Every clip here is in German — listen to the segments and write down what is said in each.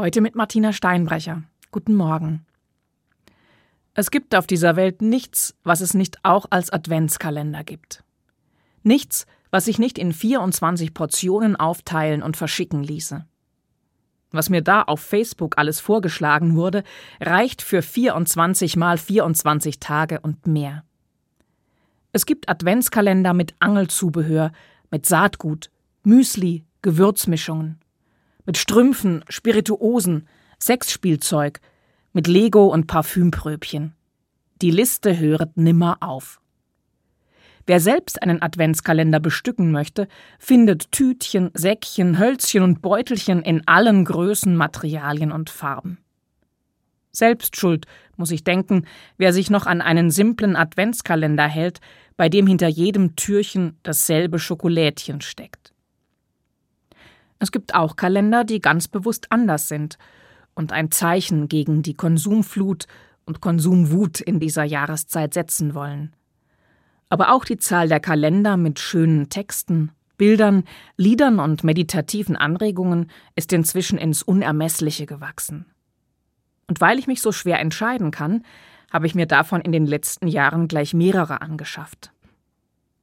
Heute mit Martina Steinbrecher. Guten Morgen. Es gibt auf dieser Welt nichts, was es nicht auch als Adventskalender gibt. Nichts, was sich nicht in 24 Portionen aufteilen und verschicken ließe. Was mir da auf Facebook alles vorgeschlagen wurde, reicht für 24 mal 24 Tage und mehr. Es gibt Adventskalender mit Angelzubehör, mit Saatgut, Müsli, Gewürzmischungen mit Strümpfen, Spirituosen, Sexspielzeug, mit Lego und Parfümpröbchen. Die Liste höret nimmer auf. Wer selbst einen Adventskalender bestücken möchte, findet Tütchen, Säckchen, Hölzchen und Beutelchen in allen Größen, Materialien und Farben. Selbstschuld, muss ich denken, wer sich noch an einen simplen Adventskalender hält, bei dem hinter jedem Türchen dasselbe Schokolädchen steckt. Es gibt auch Kalender, die ganz bewusst anders sind und ein Zeichen gegen die Konsumflut und Konsumwut in dieser Jahreszeit setzen wollen. Aber auch die Zahl der Kalender mit schönen Texten, Bildern, Liedern und meditativen Anregungen ist inzwischen ins Unermessliche gewachsen. Und weil ich mich so schwer entscheiden kann, habe ich mir davon in den letzten Jahren gleich mehrere angeschafft.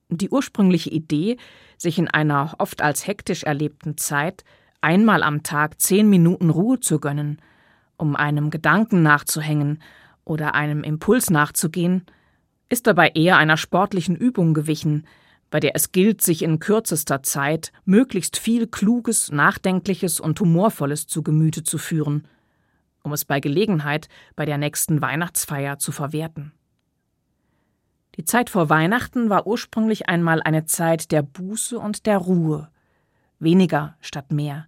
Die ursprüngliche Idee, sich in einer oft als hektisch erlebten Zeit einmal am Tag zehn Minuten Ruhe zu gönnen, um einem Gedanken nachzuhängen oder einem Impuls nachzugehen, ist dabei eher einer sportlichen Übung gewichen, bei der es gilt, sich in kürzester Zeit möglichst viel Kluges, Nachdenkliches und Humorvolles zu Gemüte zu führen, um es bei Gelegenheit bei der nächsten Weihnachtsfeier zu verwerten. Die Zeit vor Weihnachten war ursprünglich einmal eine Zeit der Buße und der Ruhe. Weniger statt mehr.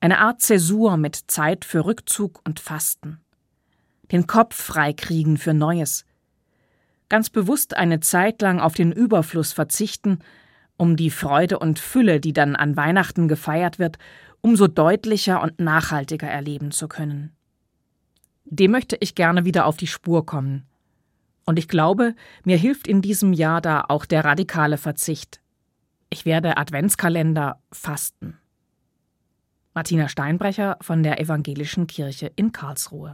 Eine Art Zäsur mit Zeit für Rückzug und Fasten. Den Kopf freikriegen für Neues. Ganz bewusst eine Zeit lang auf den Überfluss verzichten, um die Freude und Fülle, die dann an Weihnachten gefeiert wird, umso deutlicher und nachhaltiger erleben zu können. Dem möchte ich gerne wieder auf die Spur kommen und ich glaube, mir hilft in diesem Jahr da auch der radikale Verzicht. Ich werde Adventskalender fasten. Martina Steinbrecher von der Evangelischen Kirche in Karlsruhe.